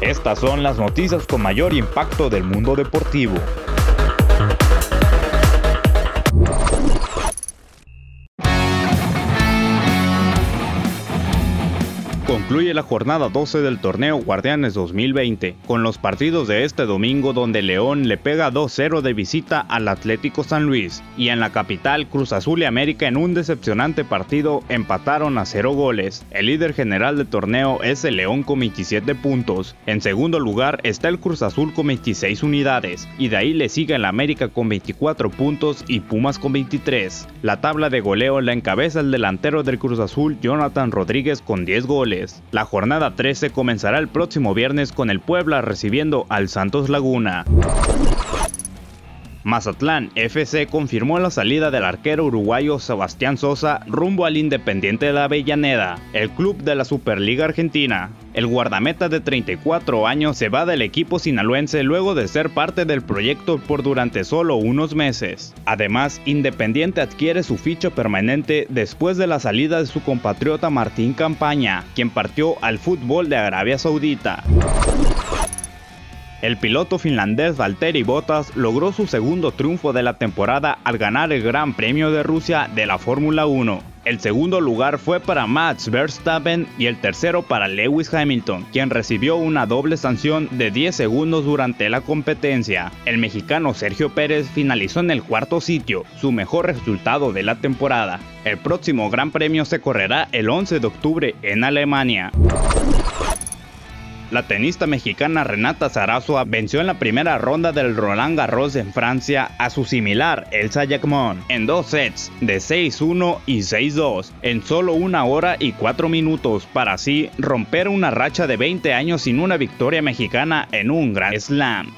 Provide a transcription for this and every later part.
Estas son las noticias con mayor impacto del mundo deportivo. Concluye la jornada 12 del torneo Guardianes 2020, con los partidos de este domingo donde León le pega 2-0 de visita al Atlético San Luis, y en la capital Cruz Azul y América en un decepcionante partido empataron a 0 goles. El líder general del torneo es el León con 27 puntos, en segundo lugar está el Cruz Azul con 26 unidades, y de ahí le sigue el América con 24 puntos y Pumas con 23. La tabla de goleo la encabeza el delantero del Cruz Azul Jonathan Rodríguez con 10 goles. La jornada 13 comenzará el próximo viernes con el Puebla recibiendo al Santos Laguna. Mazatlán FC confirmó la salida del arquero uruguayo Sebastián Sosa rumbo al Independiente de la Avellaneda, el club de la Superliga Argentina. El guardameta de 34 años se va del equipo sinaloense luego de ser parte del proyecto por durante solo unos meses. Además, Independiente adquiere su ficha permanente después de la salida de su compatriota Martín Campaña, quien partió al fútbol de Arabia Saudita. El piloto finlandés Valtteri Bottas logró su segundo triunfo de la temporada al ganar el Gran Premio de Rusia de la Fórmula 1. El segundo lugar fue para Max Verstappen y el tercero para Lewis Hamilton, quien recibió una doble sanción de 10 segundos durante la competencia. El mexicano Sergio Pérez finalizó en el cuarto sitio, su mejor resultado de la temporada. El próximo Gran Premio se correrá el 11 de octubre en Alemania. La tenista mexicana Renata Zarazua venció en la primera ronda del Roland Garros en Francia a su similar Elsa Jacquemont en dos sets de 6-1 y 6-2 en solo una hora y cuatro minutos para así romper una racha de 20 años sin una victoria mexicana en un Grand Slam.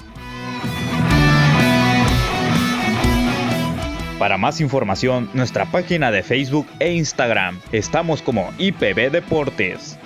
Para más información, nuestra página de Facebook e Instagram. Estamos como IPB Deportes.